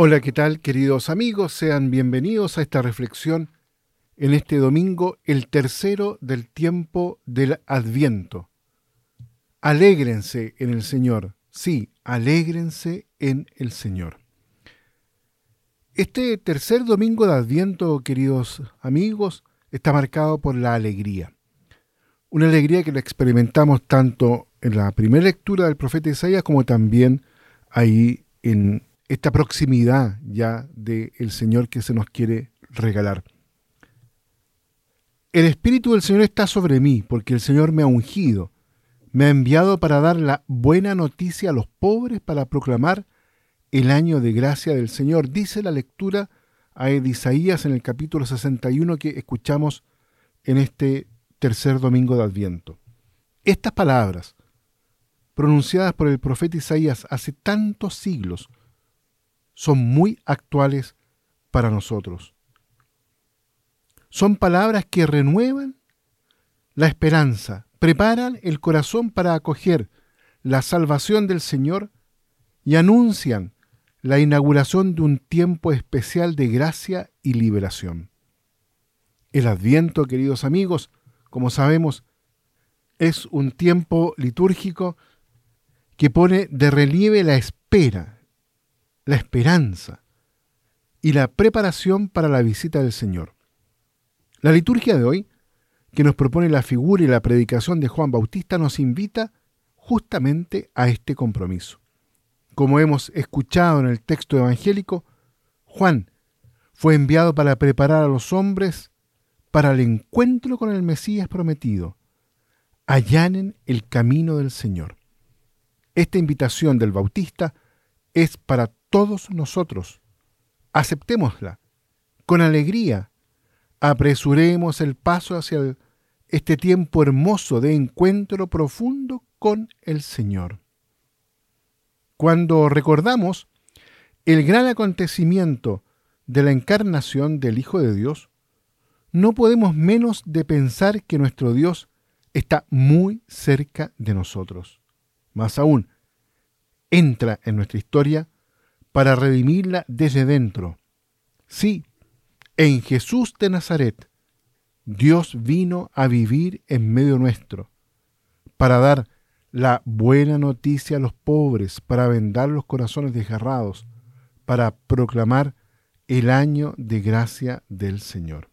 Hola, ¿qué tal queridos amigos? Sean bienvenidos a esta reflexión en este domingo, el tercero del tiempo del Adviento. Alégrense en el Señor, sí, alégrense en el Señor. Este tercer domingo de Adviento, queridos amigos, está marcado por la alegría. Una alegría que la experimentamos tanto en la primera lectura del profeta Isaías como también ahí en esta proximidad ya del Señor que se nos quiere regalar. El Espíritu del Señor está sobre mí, porque el Señor me ha ungido, me ha enviado para dar la buena noticia a los pobres, para proclamar el año de gracia del Señor. Dice la lectura a Isaías en el capítulo 61 que escuchamos en este tercer domingo de Adviento. Estas palabras, pronunciadas por el profeta Isaías hace tantos siglos, son muy actuales para nosotros. Son palabras que renuevan la esperanza, preparan el corazón para acoger la salvación del Señor y anuncian la inauguración de un tiempo especial de gracia y liberación. El adviento, queridos amigos, como sabemos, es un tiempo litúrgico que pone de relieve la espera, la esperanza y la preparación para la visita del Señor. La liturgia de hoy, que nos propone la figura y la predicación de Juan Bautista, nos invita justamente a este compromiso. Como hemos escuchado en el texto evangélico, Juan fue enviado para preparar a los hombres para el encuentro con el Mesías prometido. Allanen el camino del Señor. Esta invitación del Bautista es para todos nosotros. Aceptémosla con alegría. Apresuremos el paso hacia este tiempo hermoso de encuentro profundo con el Señor. Cuando recordamos el gran acontecimiento de la encarnación del Hijo de Dios, no podemos menos de pensar que nuestro Dios está muy cerca de nosotros. Más aún, entra en nuestra historia para redimirla desde dentro. Sí, en Jesús de Nazaret, Dios vino a vivir en medio nuestro, para dar la buena noticia a los pobres, para vendar los corazones desgarrados, para proclamar el año de gracia del Señor.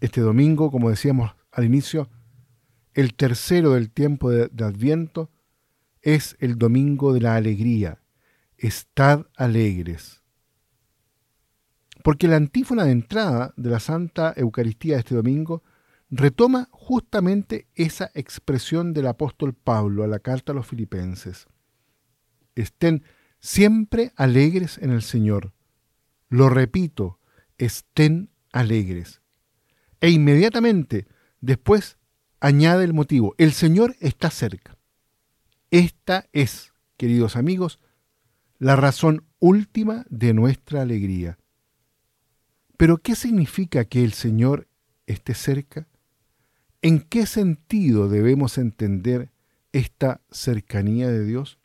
Este domingo, como decíamos al inicio, el tercero del tiempo de, de Adviento, es el domingo de la alegría, estad alegres. Porque la antífona de entrada de la Santa Eucaristía de este domingo retoma justamente esa expresión del apóstol Pablo a la carta a los filipenses. Estén siempre alegres en el Señor. Lo repito, estén alegres. E inmediatamente después añade el motivo, el Señor está cerca. Esta es, queridos amigos, la razón última de nuestra alegría. Pero ¿qué significa que el Señor esté cerca? ¿En qué sentido debemos entender esta cercanía de Dios?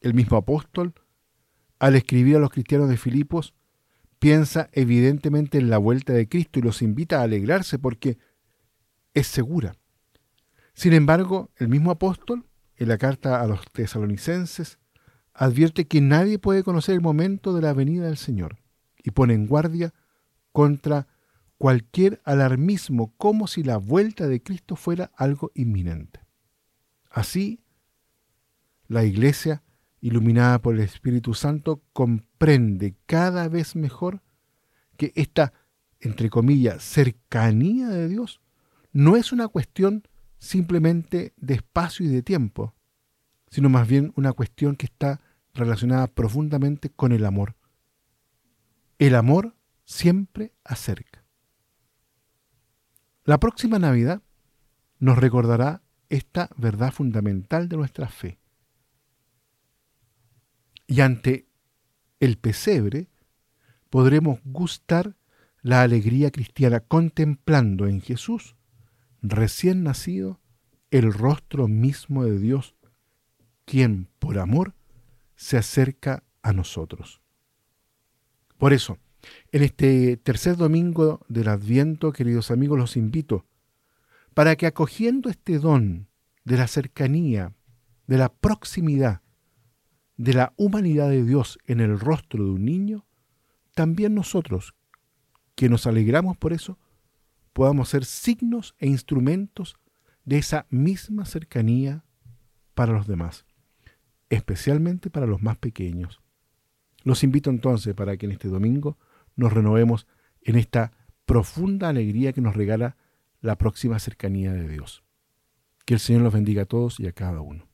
El mismo apóstol, al escribir a los cristianos de Filipos, piensa evidentemente en la vuelta de Cristo y los invita a alegrarse porque es segura. Sin embargo, el mismo apóstol, en la carta a los tesalonicenses, advierte que nadie puede conocer el momento de la venida del Señor y pone en guardia contra cualquier alarmismo como si la vuelta de Cristo fuera algo inminente. Así, la Iglesia, iluminada por el Espíritu Santo, comprende cada vez mejor que esta, entre comillas, cercanía de Dios no es una cuestión simplemente de espacio y de tiempo, sino más bien una cuestión que está relacionada profundamente con el amor. El amor siempre acerca. La próxima Navidad nos recordará esta verdad fundamental de nuestra fe. Y ante el pesebre podremos gustar la alegría cristiana contemplando en Jesús, recién nacido, el rostro mismo de Dios, quien por amor se acerca a nosotros. Por eso, en este tercer domingo del Adviento, queridos amigos, los invito para que acogiendo este don de la cercanía, de la proximidad, de la humanidad de Dios en el rostro de un niño, también nosotros, que nos alegramos por eso, podamos ser signos e instrumentos de esa misma cercanía para los demás, especialmente para los más pequeños. Los invito entonces para que en este domingo nos renovemos en esta profunda alegría que nos regala la próxima cercanía de Dios. Que el Señor los bendiga a todos y a cada uno.